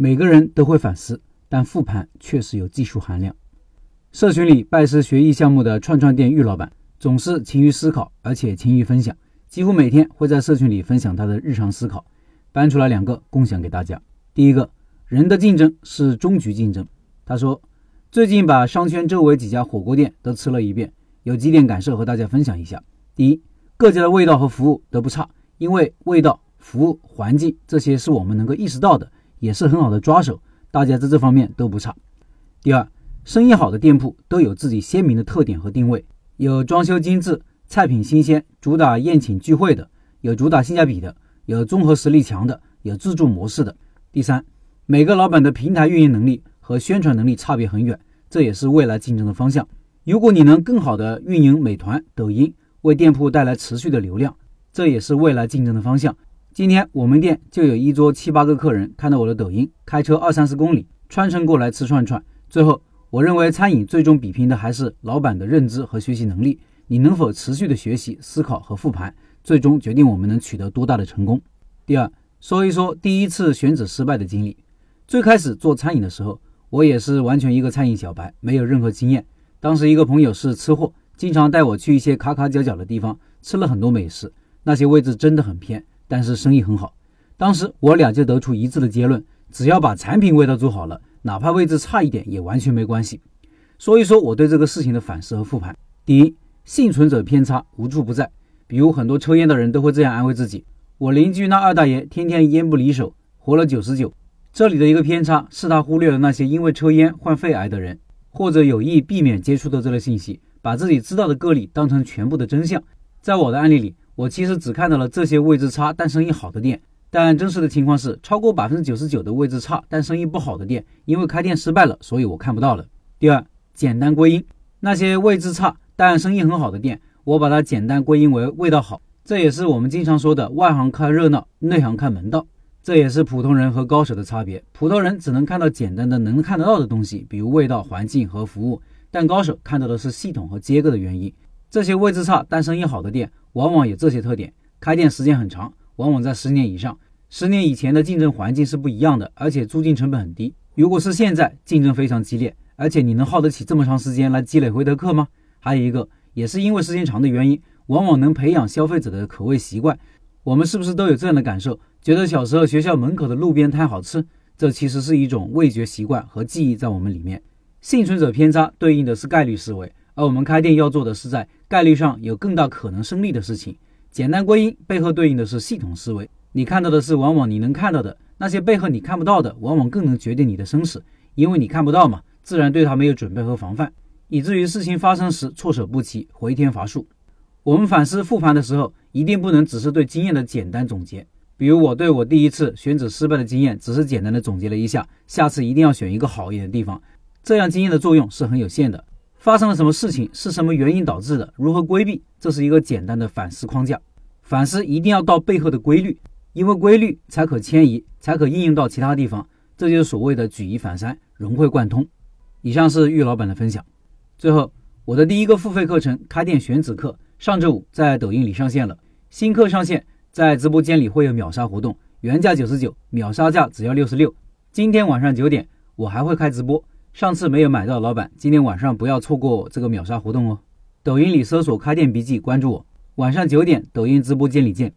每个人都会反思，但复盘确实有技术含量。社群里拜师学艺项目的串串店玉老板总是勤于思考，而且勤于分享，几乎每天会在社群里分享他的日常思考。搬出来两个共享给大家。第一个，人的竞争是终局竞争。他说，最近把商圈周围几家火锅店都吃了一遍，有几点感受和大家分享一下。第一，各家的味道和服务都不差，因为味道。服务环境这些是我们能够意识到的，也是很好的抓手。大家在这方面都不差。第二，生意好的店铺都有自己鲜明的特点和定位，有装修精致、菜品新鲜、主打宴请聚会的，有主打性价比的，有综合实力强的，有自助模式的。第三，每个老板的平台运营能力和宣传能力差别很远，这也是未来竞争的方向。如果你能更好的运营美团、抖音，为店铺带来持续的流量，这也是未来竞争的方向。今天我们店就有一桌七八个客人看到我的抖音，开车二三十公里穿城过来吃串串。最后，我认为餐饮最终比拼的还是老板的认知和学习能力。你能否持续的学习、思考和复盘，最终决定我们能取得多大的成功。第二，说一说第一次选址失败的经历。最开始做餐饮的时候，我也是完全一个餐饮小白，没有任何经验。当时一个朋友是吃货，经常带我去一些卡卡角角的地方吃了很多美食，那些位置真的很偏。但是生意很好，当时我俩就得出一致的结论：只要把产品味道做好了，哪怕位置差一点也完全没关系。说一说我对这个事情的反思和复盘。第一，幸存者偏差无处不在，比如很多抽烟的人都会这样安慰自己：我邻居那二大爷天天烟不离手，活了九十九。这里的一个偏差是他忽略了那些因为抽烟患肺癌的人，或者有意避免接触的这类信息，把自己知道的个例当成全部的真相。在我的案例里。我其实只看到了这些位置差但生意好的店，但真实的情况是，超过百分之九十九的位置差但生意不好的店，因为开店失败了，所以我看不到了。第二，简单归因，那些位置差但生意很好的店，我把它简单归因为味道好。这也是我们经常说的外行看热闹，内行看门道。这也是普通人和高手的差别。普通人只能看到简单的能看得到的东西，比如味道、环境和服务，但高手看到的是系统和结构的原因。这些位置差但生意好的店，往往有这些特点：开店时间很长，往往在十年以上。十年以前的竞争环境是不一样的，而且租金成本很低。如果是现在，竞争非常激烈，而且你能耗得起这么长时间来积累回头客吗？还有一个，也是因为时间长的原因，往往能培养消费者的口味习惯。我们是不是都有这样的感受？觉得小时候学校门口的路边摊好吃，这其实是一种味觉习惯和记忆在我们里面。幸存者偏差对应的是概率思维。而我们开店要做的是在概率上有更大可能胜利的事情。简单归因背后对应的是系统思维。你看到的是往往你能看到的，那些背后你看不到的，往往更能决定你的生死。因为你看不到嘛，自然对它没有准备和防范，以至于事情发生时措手不及，回天乏术。我们反思复盘的时候，一定不能只是对经验的简单总结。比如我对我第一次选址失败的经验，只是简单的总结了一下，下次一定要选一个好一点的地方。这样经验的作用是很有限的。发生了什么事情？是什么原因导致的？如何规避？这是一个简单的反思框架。反思一定要到背后的规律，因为规律才可迁移，才可应用到其他地方。这就是所谓的举一反三，融会贯通。以上是玉老板的分享。最后，我的第一个付费课程《开店选址课》上周五在抖音里上线了。新课上线，在直播间里会有秒杀活动，原价九十九，秒杀价只要六十六。今天晚上九点，我还会开直播。上次没有买到老板，今天晚上不要错过这个秒杀活动哦！抖音里搜索“开店笔记”，关注我。晚上九点，抖音直播间里见。